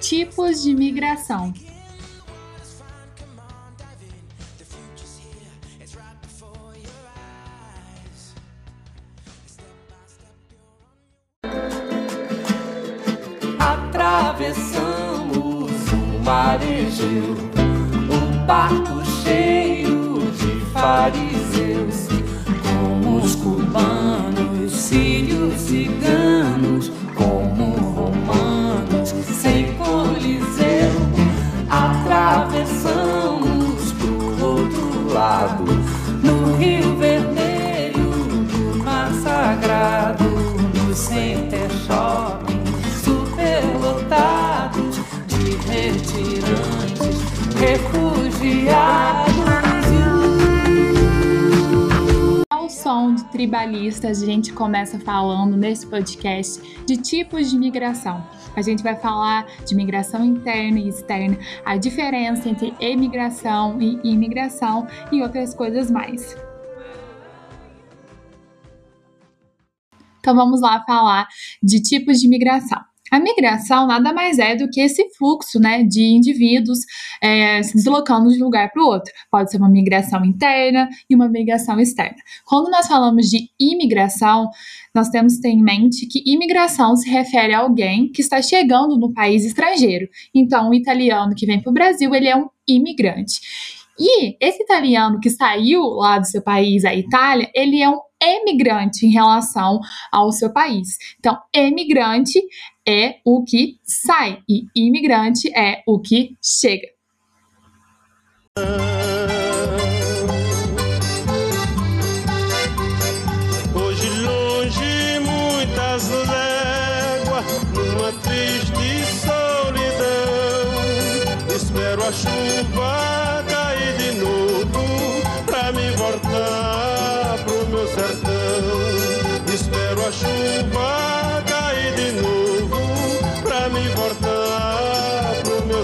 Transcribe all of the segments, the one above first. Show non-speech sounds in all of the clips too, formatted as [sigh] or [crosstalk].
Tipos de migração. Atravessamos o mar Egeu, um barco cheio de fariseus, como os cubanos, sírios, ciganos, Rio Vermelho, do Mar Sagrado, no Center Shopping, superlotados de retirantes, refugiados. Ao som de tribalistas, a gente começa falando nesse podcast de tipos de migração. A gente vai falar de migração interna e externa, a diferença entre emigração e imigração e outras coisas mais. Então vamos lá falar de tipos de migração. A migração nada mais é do que esse fluxo né, de indivíduos é, se deslocando de um lugar para o outro. Pode ser uma migração interna e uma migração externa. Quando nós falamos de imigração, nós temos que ter em mente que imigração se refere a alguém que está chegando no país estrangeiro. Então, o italiano que vem para o Brasil, ele é um imigrante. E esse italiano que saiu lá do seu país, a Itália, ele é um emigrante em relação ao seu país. Então, emigrante é o que sai e imigrante é o que chega.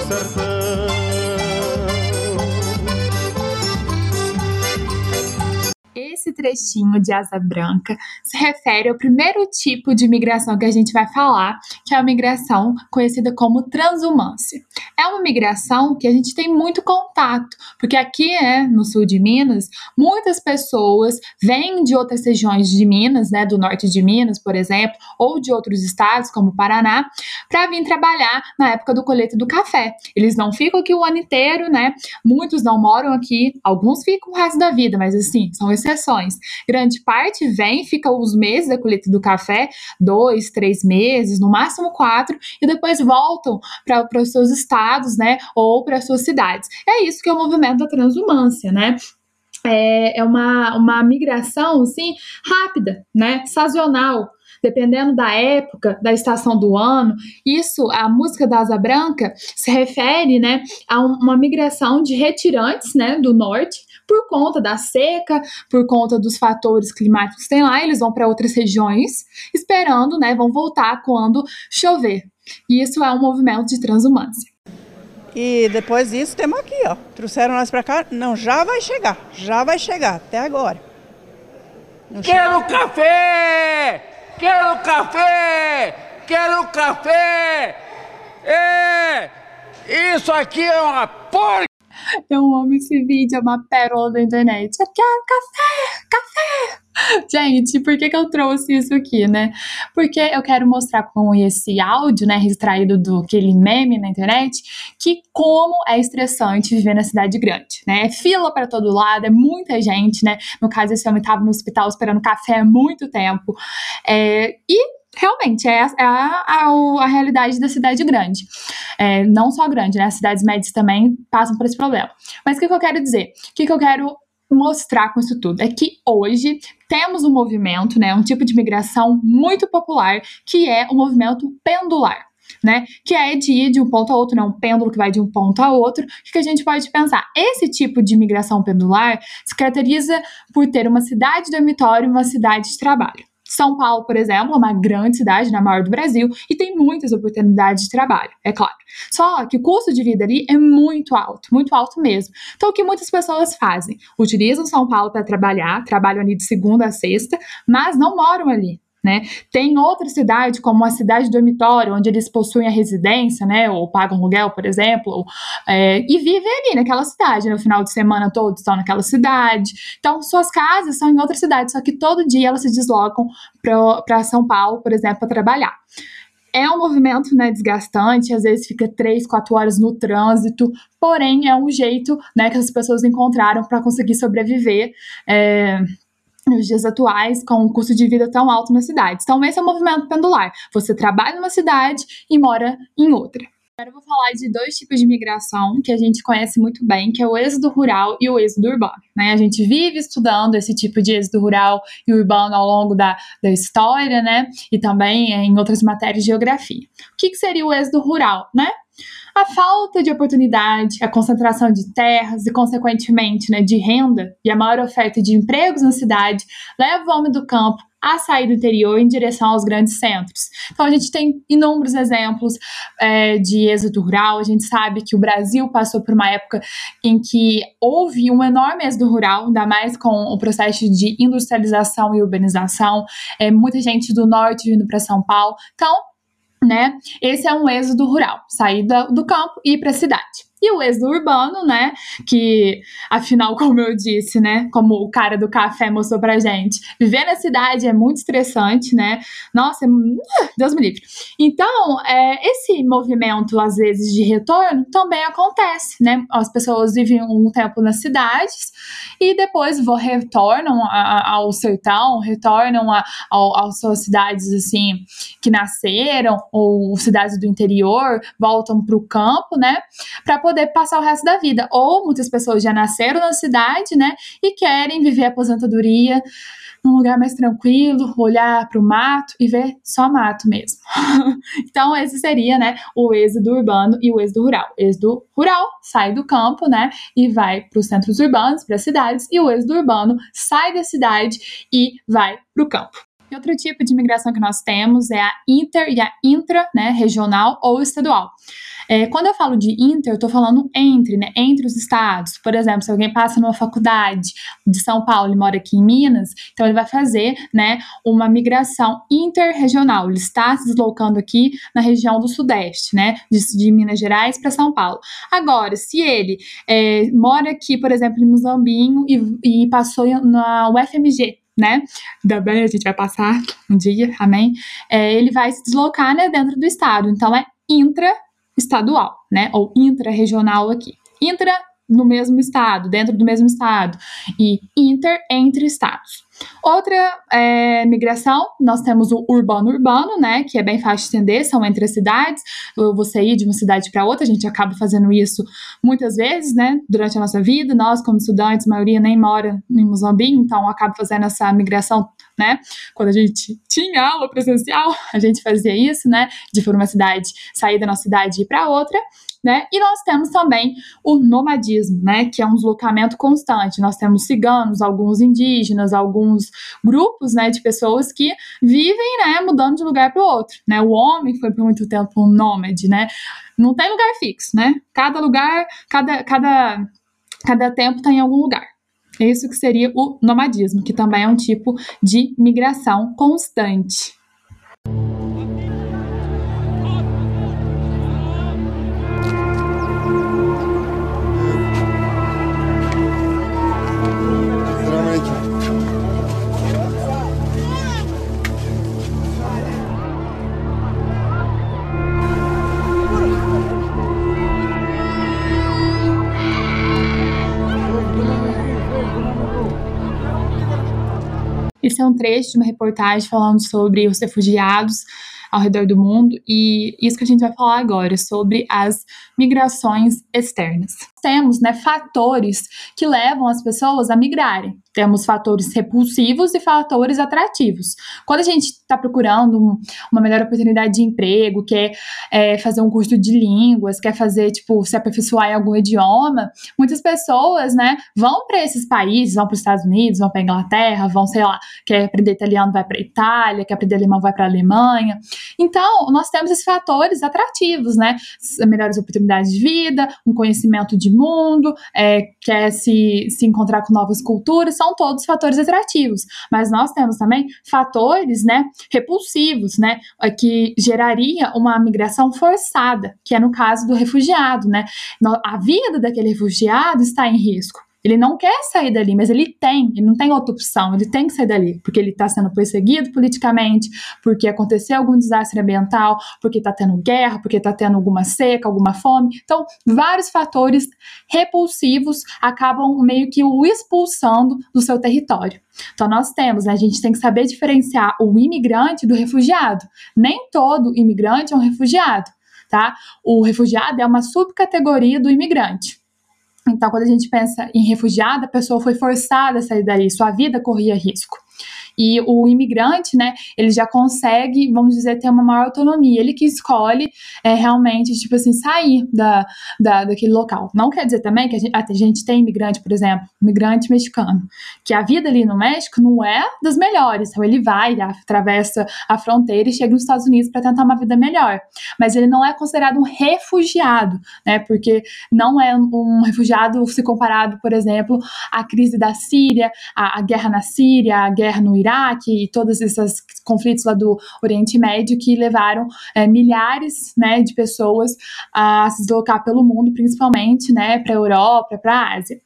Sertão. Trechinho de asa branca se refere ao primeiro tipo de migração que a gente vai falar, que é a migração conhecida como transumância. É uma migração que a gente tem muito contato, porque aqui é no sul de Minas, muitas pessoas vêm de outras regiões de Minas, né, do norte de Minas, por exemplo, ou de outros estados, como Paraná, para vir trabalhar na época do colheita do café. Eles não ficam aqui o ano inteiro, né? Muitos não moram aqui, alguns ficam o resto da vida, mas assim, são exceções. Grande parte vem, fica os meses da colheita do café, dois, três meses, no máximo quatro, e depois voltam para os seus estados, né? Ou para suas cidades. É isso que é o movimento da transumância, né? É, é uma, uma migração, assim, rápida, né? Sazonal dependendo da época, da estação do ano. Isso, a música da Asa Branca se refere, né, a um- uma migração de retirantes, né, do norte por conta da seca, por conta dos fatores climáticos que tem lá, eles vão para outras regiões, esperando, né, vão voltar quando chover. E isso é um movimento de transumância. E depois disso temos aqui, ó. Trouxeram nós pra cá. Não, já vai chegar. Já vai chegar, até agora. Não Quero café! Quero café! Quero café! É! Isso aqui é uma porca! [laughs] Eu amo esse vídeo, é uma pérola da internet. Eu quero café, café. Gente, por que, que eu trouxe isso aqui, né? Porque eu quero mostrar com esse áudio, né, extraído do aquele meme na internet, que como é estressante viver na cidade grande, né? É fila para todo lado, é muita gente, né? No caso, esse homem estava no hospital esperando café há muito tempo. É, e realmente é, a, é a, a, realidade da cidade grande. É, não só grande, né? As cidades médias também passam por esse problema. Mas o que, que eu quero dizer? O que, que eu quero mostrar com isso tudo? É que hoje temos um movimento, né? Um tipo de migração muito popular, que é o movimento pendular. Né? Que é de ir de um ponto a outro, né? Um pêndulo que vai de um ponto a outro. O que, que a gente pode pensar? Esse tipo de migração pendular se caracteriza por ter uma cidade dormitório e uma cidade de trabalho. São Paulo, por exemplo, é uma grande cidade, na maior do Brasil, e tem muitas oportunidades de trabalho, é claro. Só que o custo de vida ali é muito alto, muito alto mesmo. Então, o que muitas pessoas fazem? Utilizam São Paulo para trabalhar, trabalham ali de segunda a sexta, mas não moram ali. Né? Tem outra cidade, como a cidade dormitório, onde eles possuem a residência, né? Ou pagam aluguel, por exemplo, ou, é, e vivem ali naquela cidade, no final de semana todos estão naquela cidade. Então, suas casas são em outra cidade, só que todo dia elas se deslocam para São Paulo, por exemplo, para trabalhar. É um movimento né, desgastante, às vezes fica três, quatro horas no trânsito, porém é um jeito né, que as pessoas encontraram para conseguir sobreviver. É, nos dias atuais, com um custo de vida tão alto nas cidades. Então, esse é o movimento pendular. Você trabalha numa cidade e mora em outra. Agora eu vou falar de dois tipos de migração que a gente conhece muito bem, que é o êxodo rural e o êxodo urbano. Né? A gente vive estudando esse tipo de êxodo rural e urbano ao longo da, da história, né? E também em outras matérias de geografia. O que, que seria o êxodo rural, né? A falta de oportunidade, a concentração de terras e, consequentemente, né, de renda e a maior oferta de empregos na cidade leva o homem do campo a sair do interior em direção aos grandes centros. Então, a gente tem inúmeros exemplos é, de êxodo rural. A gente sabe que o Brasil passou por uma época em que houve um enorme êxodo rural, ainda mais com o processo de industrialização e urbanização. É, muita gente do norte vindo para São Paulo. Então, né? Esse é um êxodo rural, sair do, campo e ir para a cidade. E o êxodo urbano, né? Que, afinal, como eu disse, né? Como o cara do café mostrou pra gente, viver na cidade é muito estressante, né? Nossa, é... Ah, Deus me livre. Então, é, esse movimento, às vezes, de retorno também acontece, né? As pessoas vivem um tempo nas cidades e depois retornam ao sertão, retornam às suas cidades, assim, que nasceram, ou cidades do interior, voltam pro campo, né? Pra poder passar o resto da vida. Ou muitas pessoas já nasceram na cidade, né, e querem viver a aposentadoria num lugar mais tranquilo, olhar para o mato e ver só mato mesmo. [laughs] então, esse seria, né, o êxodo urbano e o êxodo rural. Êxodo rural sai do campo, né, e vai para os centros urbanos, para as cidades, e o êxodo urbano sai da cidade e vai para o campo. E outro tipo de imigração que nós temos é a inter e a intra, né, regional ou estadual. É, quando eu falo de inter, eu estou falando entre, né? Entre os estados. Por exemplo, se alguém passa numa faculdade de São Paulo e mora aqui em Minas, então ele vai fazer, né, uma migração interregional. Ele está se deslocando aqui na região do Sudeste, né? De, de Minas Gerais para São Paulo. Agora, se ele é, mora aqui, por exemplo, em Muzambinho e, e passou na UFMG, né? Ainda bem, a gente vai passar um dia, amém? É, ele vai se deslocar né, dentro do estado. Então é intra estadual, né? Ou intra-regional aqui. Intra no mesmo estado, dentro do mesmo estado, e inter entre estados. Outra é, migração, nós temos o urbano-urbano, né, que é bem fácil de entender, são entre as cidades, você ir de uma cidade para outra, a gente acaba fazendo isso muitas vezes, né, durante a nossa vida, nós como estudantes, a maioria nem mora em Moçambique, então acaba fazendo essa migração, né, quando a gente tinha aula presencial, [laughs] a gente fazia isso, né, de por uma cidade, sair da nossa cidade e ir para outra, né? E nós temos também o nomadismo, né? Que é um deslocamento constante. Nós temos ciganos, alguns indígenas, alguns grupos, né? De pessoas que vivem, né? Mudando de lugar para o outro, né? O homem foi por muito tempo um nômade, né? Não tem lugar fixo, né? Cada lugar, cada, cada, cada tempo está em algum lugar. É isso que seria o nomadismo, que também é um tipo de migração constante. Esse é um trecho de uma reportagem falando sobre os refugiados ao redor do mundo e isso que a gente vai falar agora sobre as migrações externas. Temos, né, fatores que levam as pessoas a migrarem. Temos fatores repulsivos e fatores atrativos. Quando a gente está procurando um, uma melhor oportunidade de emprego, quer é, fazer um curso de línguas, quer fazer, tipo, se aperfeiçoar em algum idioma, muitas pessoas, né, vão para esses países, vão para os Estados Unidos, vão para Inglaterra, vão, sei lá, quer aprender italiano, vai para Itália, quer aprender alemão, vai para Alemanha. Então, nós temos esses fatores atrativos, né, melhores oportunidades de vida, um conhecimento de mundo, é, quer se, se encontrar com novas culturas, são são todos fatores atrativos, mas nós temos também fatores, né, repulsivos, né, que geraria uma migração forçada, que é no caso do refugiado, né? A vida daquele refugiado está em risco. Ele não quer sair dali, mas ele tem, ele não tem outra opção, ele tem que sair dali, porque ele está sendo perseguido politicamente, porque aconteceu algum desastre ambiental, porque está tendo guerra, porque está tendo alguma seca, alguma fome. Então, vários fatores repulsivos acabam meio que o expulsando do seu território. Então, nós temos, né, a gente tem que saber diferenciar o imigrante do refugiado. Nem todo imigrante é um refugiado, tá? O refugiado é uma subcategoria do imigrante. Então, quando a gente pensa em refugiado, a pessoa foi forçada a sair dali, sua vida corria risco. E o imigrante, né, ele já consegue, vamos dizer, ter uma maior autonomia. Ele que escolhe é, realmente, tipo assim, sair da, da, daquele local. Não quer dizer também que a gente, a gente tem imigrante, por exemplo, imigrante mexicano, que a vida ali no México não é das melhores. Então, ele vai, atravessa a fronteira e chega nos Estados Unidos para tentar uma vida melhor. Mas ele não é considerado um refugiado, né, porque não é um refugiado se comparado, por exemplo, à crise da Síria, a, a guerra na Síria, a guerra no Iraque Iraque e todos esses conflitos lá do Oriente Médio que levaram é, milhares né, de pessoas a se deslocar pelo mundo, principalmente né, para a Europa, para a Ásia.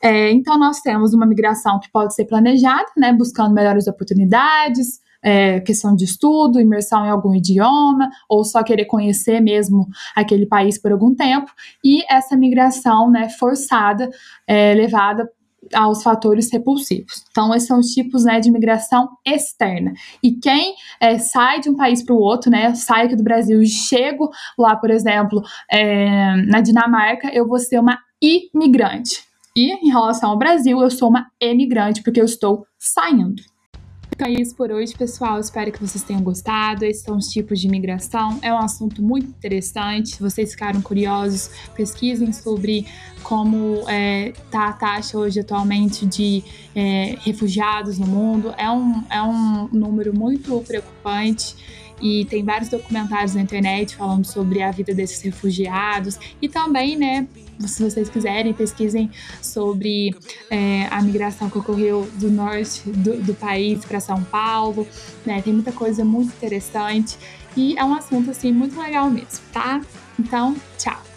É, então, nós temos uma migração que pode ser planejada, né, buscando melhores oportunidades, é, questão de estudo, imersão em algum idioma, ou só querer conhecer mesmo aquele país por algum tempo, e essa migração né, forçada, é, levada aos fatores repulsivos. Então, esses são os tipos né, de imigração externa. E quem é, sai de um país para o outro, né, sai aqui do Brasil e chego lá, por exemplo, é, na Dinamarca, eu vou ser uma imigrante. E em relação ao Brasil, eu sou uma emigrante, porque eu estou saindo. Então é isso por hoje, pessoal. Espero que vocês tenham gostado. Esses são os tipos de imigração. É um assunto muito interessante. Se vocês ficaram curiosos, pesquisem sobre como está é, tá a taxa hoje atualmente de é, refugiados no mundo. É um, é um número muito preocupante e tem vários documentários na internet falando sobre a vida desses refugiados e também, né, se vocês quiserem, pesquisem sobre é, a migração que ocorreu do norte do, do país para São Paulo, né, tem muita coisa muito interessante e é um assunto, assim, muito legal mesmo, tá? Então, tchau!